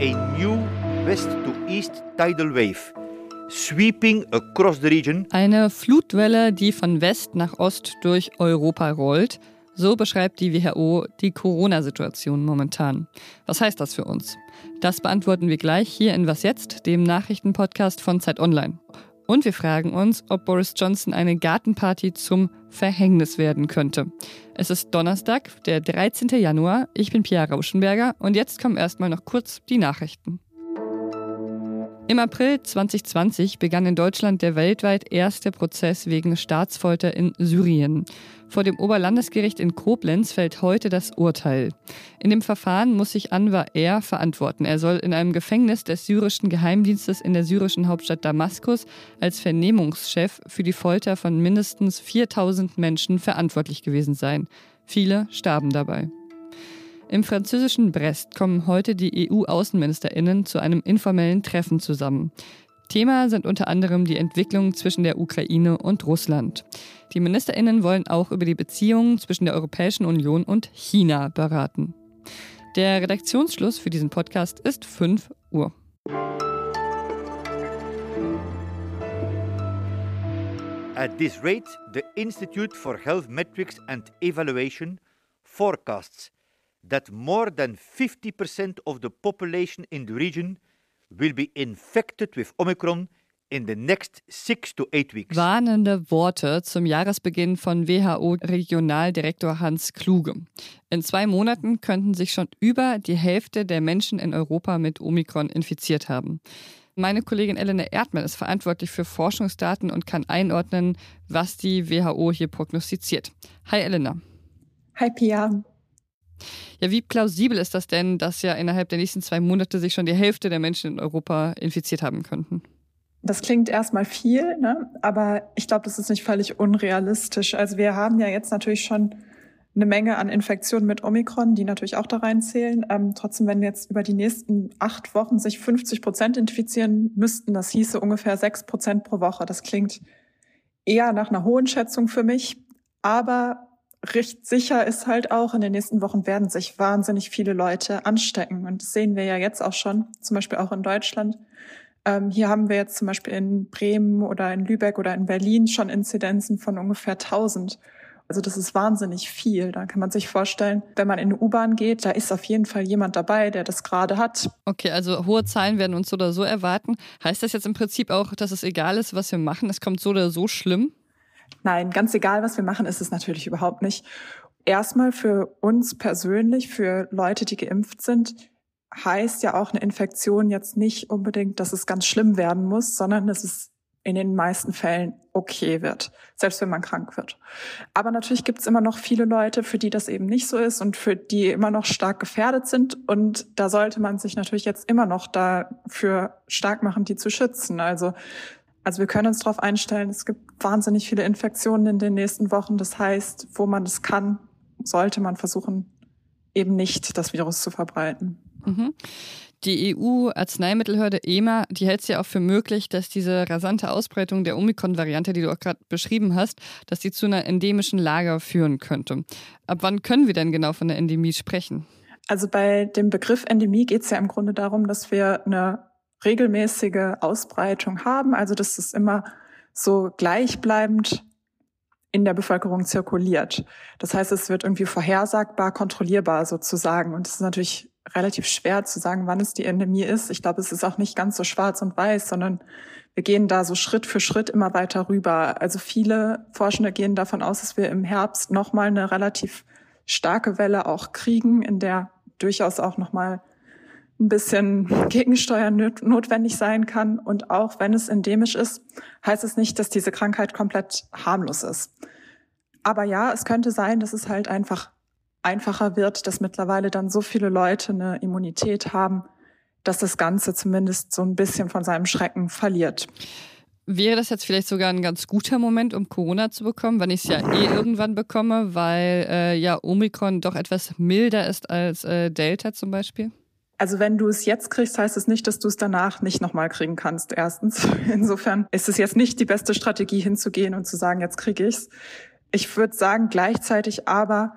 a new west to east tidal wave sweeping across the region. Eine Flutwelle, die von West nach Ost durch Europa rollt. So beschreibt die WHO die Corona-Situation momentan. Was heißt das für uns? Das beantworten wir gleich hier in Was jetzt, dem Nachrichtenpodcast von Zeit Online. Und wir fragen uns, ob Boris Johnson eine Gartenparty zum Verhängnis werden könnte. Es ist Donnerstag, der 13. Januar. Ich bin Pia Rauschenberger und jetzt kommen erstmal noch kurz die Nachrichten. Im April 2020 begann in Deutschland der weltweit erste Prozess wegen Staatsfolter in Syrien. Vor dem Oberlandesgericht in Koblenz fällt heute das Urteil. In dem Verfahren muss sich Anwar R. verantworten. Er soll in einem Gefängnis des syrischen Geheimdienstes in der syrischen Hauptstadt Damaskus als Vernehmungschef für die Folter von mindestens 4000 Menschen verantwortlich gewesen sein. Viele starben dabei. Im französischen Brest kommen heute die EU-Außenministerinnen zu einem informellen Treffen zusammen. Thema sind unter anderem die Entwicklung zwischen der Ukraine und Russland. Die Ministerinnen wollen auch über die Beziehungen zwischen der Europäischen Union und China beraten. Der Redaktionsschluss für diesen Podcast ist 5 Uhr. At this rate, the Institute for Health Metrics and Evaluation forecasts that more than 50% of the population in the region will be infected with Omicron in the next six to eight weeks. Warnende Worte zum Jahresbeginn von WHO-Regionaldirektor Hans Kluge. In zwei Monaten könnten sich schon über die Hälfte der Menschen in Europa mit Omikron infiziert haben. Meine Kollegin Elena Erdmann ist verantwortlich für Forschungsdaten und kann einordnen, was die WHO hier prognostiziert. Hi Elena. Hi Pia. Ja, wie plausibel ist das denn, dass ja innerhalb der nächsten zwei Monate sich schon die Hälfte der Menschen in Europa infiziert haben könnten? Das klingt erstmal viel, ne? aber ich glaube, das ist nicht völlig unrealistisch. Also wir haben ja jetzt natürlich schon eine Menge an Infektionen mit Omikron, die natürlich auch da reinzählen. Ähm, trotzdem, wenn jetzt über die nächsten acht Wochen sich 50 Prozent infizieren müssten, das hieße ungefähr sechs Prozent pro Woche. Das klingt eher nach einer hohen Schätzung für mich. Aber recht sicher ist halt auch, in den nächsten Wochen werden sich wahnsinnig viele Leute anstecken. Und das sehen wir ja jetzt auch schon, zum Beispiel auch in Deutschland. Ähm, hier haben wir jetzt zum Beispiel in Bremen oder in Lübeck oder in Berlin schon Inzidenzen von ungefähr 1000. Also das ist wahnsinnig viel. Da kann man sich vorstellen, wenn man in eine U-Bahn geht, da ist auf jeden Fall jemand dabei, der das gerade hat. Okay, also hohe Zahlen werden uns so oder so erwarten. Heißt das jetzt im Prinzip auch, dass es egal ist, was wir machen? Es kommt so oder so schlimm? Nein, ganz egal, was wir machen, ist es natürlich überhaupt nicht. Erstmal für uns persönlich, für Leute, die geimpft sind, heißt ja auch eine Infektion jetzt nicht unbedingt, dass es ganz schlimm werden muss, sondern dass es in den meisten Fällen okay wird, selbst wenn man krank wird. Aber natürlich gibt es immer noch viele Leute, für die das eben nicht so ist und für die immer noch stark gefährdet sind. Und da sollte man sich natürlich jetzt immer noch dafür stark machen, die zu schützen. Also also wir können uns darauf einstellen, es gibt wahnsinnig viele Infektionen in den nächsten Wochen. Das heißt, wo man es kann, sollte man versuchen, eben nicht das Virus zu verbreiten. Mhm. Die EU-Arzneimittelhörde EMA, die hält es ja auch für möglich, dass diese rasante Ausbreitung der Omikron-Variante, die du auch gerade beschrieben hast, dass die zu einer endemischen Lage führen könnte. Ab wann können wir denn genau von der Endemie sprechen? Also bei dem Begriff Endemie geht es ja im Grunde darum, dass wir eine regelmäßige Ausbreitung haben, also dass es immer so gleichbleibend in der Bevölkerung zirkuliert. Das heißt, es wird irgendwie vorhersagbar, kontrollierbar sozusagen. Und es ist natürlich relativ schwer zu sagen, wann es die Endemie ist. Ich glaube, es ist auch nicht ganz so schwarz und weiß, sondern wir gehen da so Schritt für Schritt immer weiter rüber. Also viele Forschende gehen davon aus, dass wir im Herbst nochmal eine relativ starke Welle auch kriegen, in der durchaus auch nochmal ein bisschen Gegensteuern notwendig sein kann. Und auch wenn es endemisch ist, heißt es nicht, dass diese Krankheit komplett harmlos ist. Aber ja, es könnte sein, dass es halt einfach einfacher wird, dass mittlerweile dann so viele Leute eine Immunität haben, dass das Ganze zumindest so ein bisschen von seinem Schrecken verliert. Wäre das jetzt vielleicht sogar ein ganz guter Moment, um Corona zu bekommen, wenn ich es ja eh irgendwann bekomme, weil äh, ja Omikron doch etwas milder ist als äh, Delta zum Beispiel? Also wenn du es jetzt kriegst, heißt es nicht, dass du es danach nicht nochmal kriegen kannst. Erstens. Insofern ist es jetzt nicht die beste Strategie hinzugehen und zu sagen, jetzt kriege ich's. Ich würde sagen gleichzeitig aber,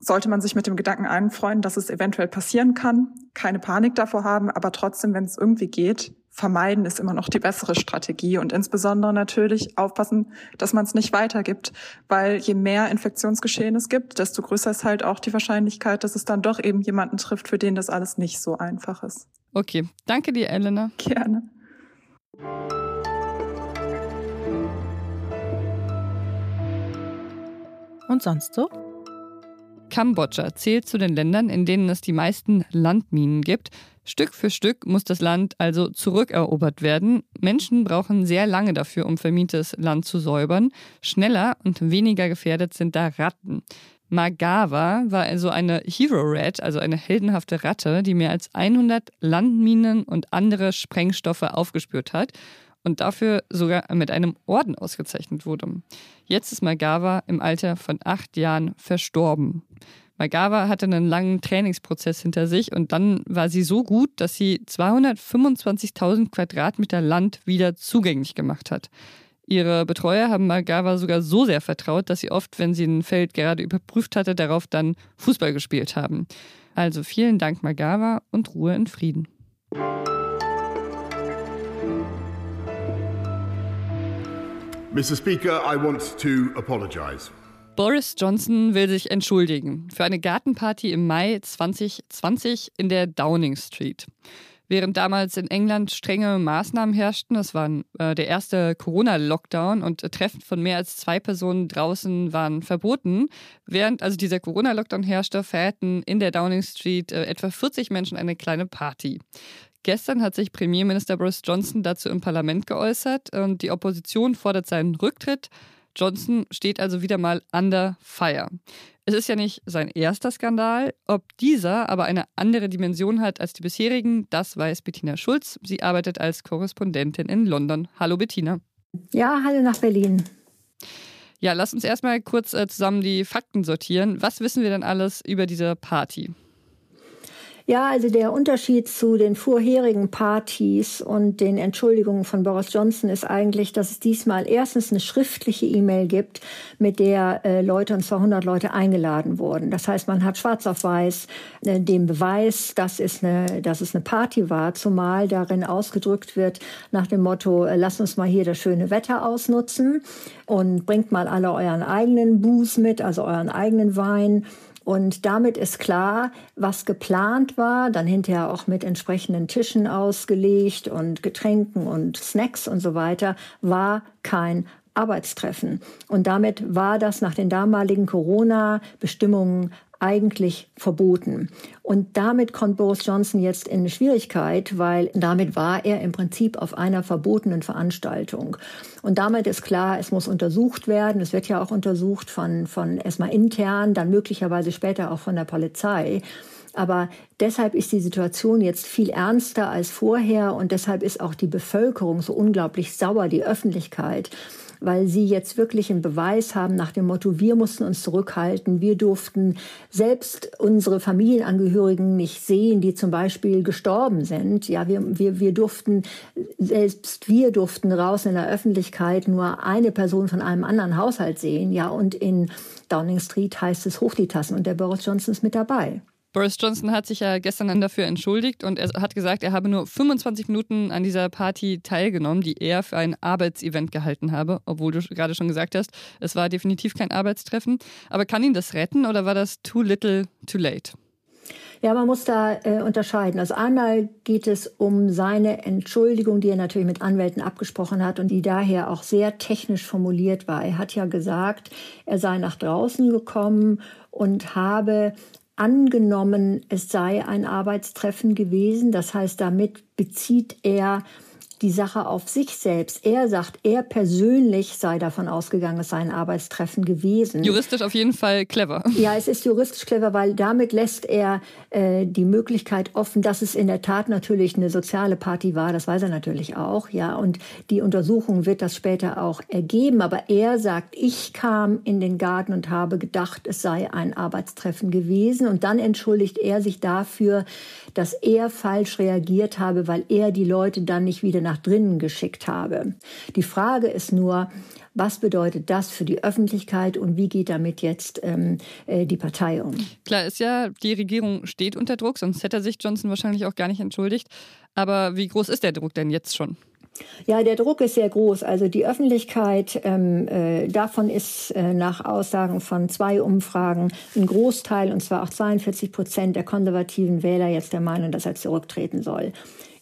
sollte man sich mit dem Gedanken einfreuen, dass es eventuell passieren kann, keine Panik davor haben, aber trotzdem, wenn es irgendwie geht, vermeiden ist immer noch die bessere Strategie und insbesondere natürlich aufpassen, dass man es nicht weitergibt, weil je mehr Infektionsgeschehen es gibt, desto größer ist halt auch die Wahrscheinlichkeit, dass es dann doch eben jemanden trifft, für den das alles nicht so einfach ist. Okay, danke dir, Elena. Gerne. Und sonst so? Kambodscha zählt zu den Ländern, in denen es die meisten Landminen gibt. Stück für Stück muss das Land also zurückerobert werden. Menschen brauchen sehr lange dafür, um vermintes Land zu säubern. Schneller und weniger gefährdet sind da Ratten. Magawa war also eine Hero Rat, also eine heldenhafte Ratte, die mehr als 100 Landminen und andere Sprengstoffe aufgespürt hat und dafür sogar mit einem Orden ausgezeichnet wurde. Jetzt ist Magawa im Alter von acht Jahren verstorben. Magawa hatte einen langen Trainingsprozess hinter sich und dann war sie so gut, dass sie 225.000 Quadratmeter Land wieder zugänglich gemacht hat. Ihre Betreuer haben Magawa sogar so sehr vertraut, dass sie oft, wenn sie ein Feld gerade überprüft hatte, darauf dann Fußball gespielt haben. Also vielen Dank Magawa und Ruhe in Frieden. Mr. Speaker, I want to apologize. Boris Johnson will sich entschuldigen für eine Gartenparty im Mai 2020 in der Downing Street. Während damals in England strenge Maßnahmen herrschten, das war äh, der erste Corona-Lockdown und Treffen von mehr als zwei Personen draußen waren verboten. Während also dieser Corona-Lockdown herrschte, feierten in der Downing Street äh, etwa 40 Menschen eine kleine Party. Gestern hat sich Premierminister Boris Johnson dazu im Parlament geäußert und die Opposition fordert seinen Rücktritt. Johnson steht also wieder mal under fire. Es ist ja nicht sein erster Skandal. Ob dieser aber eine andere Dimension hat als die bisherigen, das weiß Bettina Schulz. Sie arbeitet als Korrespondentin in London. Hallo Bettina. Ja, hallo nach Berlin. Ja, lass uns erstmal kurz äh, zusammen die Fakten sortieren. Was wissen wir denn alles über diese Party? Ja, also der Unterschied zu den vorherigen Partys und den Entschuldigungen von Boris Johnson ist eigentlich, dass es diesmal erstens eine schriftliche E-Mail gibt, mit der äh, Leute, und zwar 100 Leute, eingeladen wurden. Das heißt, man hat schwarz auf weiß äh, den Beweis, dass es, eine, dass es eine Party war, zumal darin ausgedrückt wird nach dem Motto, äh, lasst uns mal hier das schöne Wetter ausnutzen und bringt mal alle euren eigenen Booze mit, also euren eigenen Wein und damit ist klar, was geplant war, dann hinterher auch mit entsprechenden Tischen ausgelegt und Getränken und Snacks und so weiter, war kein Arbeitstreffen. Und damit war das nach den damaligen Corona-Bestimmungen eigentlich verboten. Und damit kommt Boris Johnson jetzt in Schwierigkeit, weil damit war er im Prinzip auf einer verbotenen Veranstaltung. Und damit ist klar, es muss untersucht werden. Es wird ja auch untersucht von, von erstmal intern, dann möglicherweise später auch von der Polizei. Aber deshalb ist die Situation jetzt viel ernster als vorher und deshalb ist auch die Bevölkerung so unglaublich sauer, die Öffentlichkeit weil sie jetzt wirklich einen Beweis haben nach dem Motto, wir mussten uns zurückhalten, wir durften selbst unsere Familienangehörigen nicht sehen, die zum Beispiel gestorben sind. Ja, wir, wir, wir durften, selbst wir durften raus in der Öffentlichkeit nur eine Person von einem anderen Haushalt sehen. Ja, und in Downing Street heißt es hoch die Tassen und der Boris Johnson ist mit dabei. Boris Johnson hat sich ja gestern dann dafür entschuldigt und er hat gesagt, er habe nur 25 Minuten an dieser Party teilgenommen, die er für ein Arbeitsevent gehalten habe, obwohl du gerade schon gesagt hast, es war definitiv kein Arbeitstreffen. Aber kann ihn das retten oder war das too little, too late? Ja, man muss da äh, unterscheiden. Also einmal geht es um seine Entschuldigung, die er natürlich mit Anwälten abgesprochen hat und die daher auch sehr technisch formuliert war. Er hat ja gesagt, er sei nach draußen gekommen und habe angenommen, es sei ein Arbeitstreffen gewesen. Das heißt, damit bezieht er die Sache auf sich selbst. Er sagt, er persönlich sei davon ausgegangen, es sei ein Arbeitstreffen gewesen. Juristisch auf jeden Fall clever. Ja, es ist juristisch clever, weil damit lässt er äh, die Möglichkeit offen, dass es in der Tat natürlich eine soziale Party war. Das weiß er natürlich auch, ja. Und die Untersuchung wird das später auch ergeben. Aber er sagt, ich kam in den Garten und habe gedacht, es sei ein Arbeitstreffen gewesen. Und dann entschuldigt er sich dafür, dass er falsch reagiert habe, weil er die Leute dann nicht wieder nach drinnen geschickt habe. Die Frage ist nur, was bedeutet das für die Öffentlichkeit und wie geht damit jetzt ähm, äh, die Partei um? Klar ist ja, die Regierung steht unter Druck, sonst hätte sich Johnson wahrscheinlich auch gar nicht entschuldigt. Aber wie groß ist der Druck denn jetzt schon? Ja, der Druck ist sehr groß. Also die Öffentlichkeit, ähm, äh, davon ist äh, nach Aussagen von zwei Umfragen ein Großteil, und zwar auch 42 Prozent der konservativen Wähler jetzt der Meinung, dass er zurücktreten soll.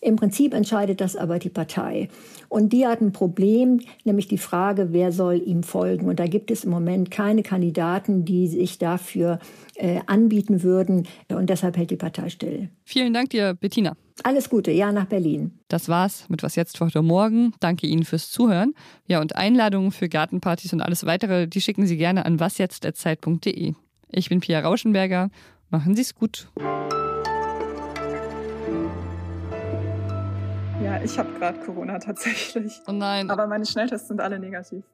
Im Prinzip entscheidet das aber die Partei. Und die hat ein Problem, nämlich die Frage, wer soll ihm folgen. Und da gibt es im Moment keine Kandidaten, die sich dafür äh, anbieten würden. Und deshalb hält die Partei still. Vielen Dank dir, Bettina. Alles Gute, ja, nach Berlin. Das war's mit Was jetzt für heute Morgen. Danke Ihnen fürs Zuhören. Ja, und Einladungen für Gartenpartys und alles weitere, die schicken Sie gerne an wasjetzt.zeit.de. Ich bin Pia Rauschenberger. Machen Sie es gut. Ich habe gerade Corona tatsächlich. Oh nein. Aber meine Schnelltests sind alle negativ.